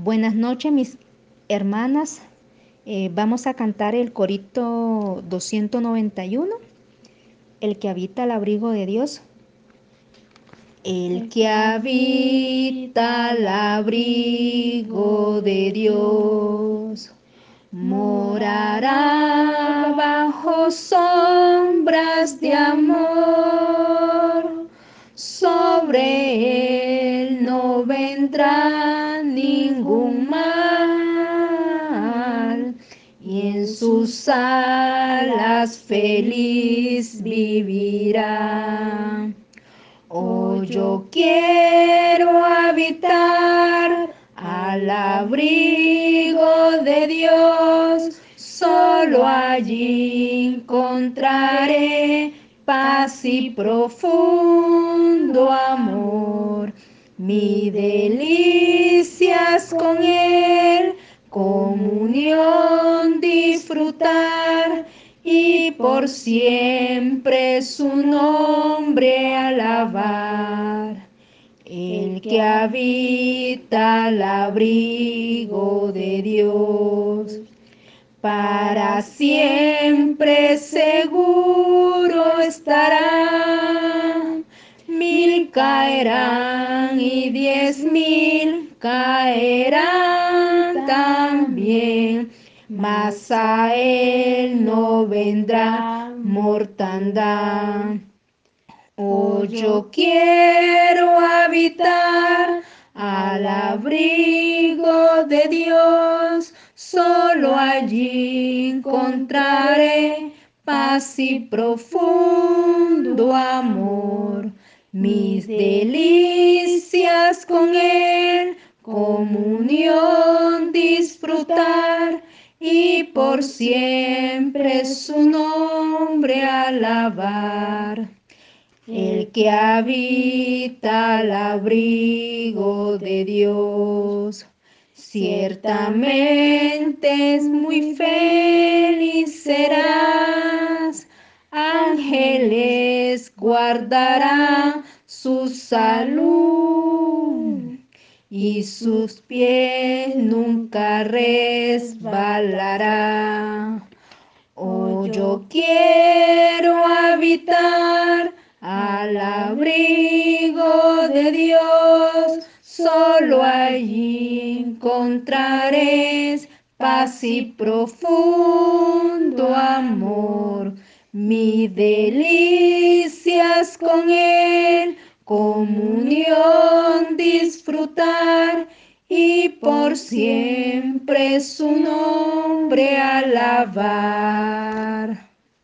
Buenas noches, mis hermanas. Eh, vamos a cantar el corito 291, el que habita al abrigo de Dios. El que habita al abrigo de Dios morará bajo sombras de amor. Vendrá ningún mal y en sus alas feliz vivirá. Oh, yo quiero habitar al abrigo de Dios, solo allí encontraré paz y profundo amor. Mi delicias con Él, comunión disfrutar y por siempre su nombre alabar. El que habita al abrigo de Dios, para siempre seguro caerán y diez mil caerán también mas a él no vendrá mortandad. Oh, yo quiero habitar al abrigo de Dios, solo allí encontraré paz y profundo amor. Mis delicias con Él, comunión disfrutar y por siempre su nombre alabar. El que habita al abrigo de Dios, ciertamente es muy feliz serás. Ángeles su salud y sus pies nunca resbalará. Oh, yo quiero habitar al abrigo de Dios, solo allí encontraré paz y profundo amor. Mi delicias con Él, comunión disfrutar y por siempre su nombre alabar.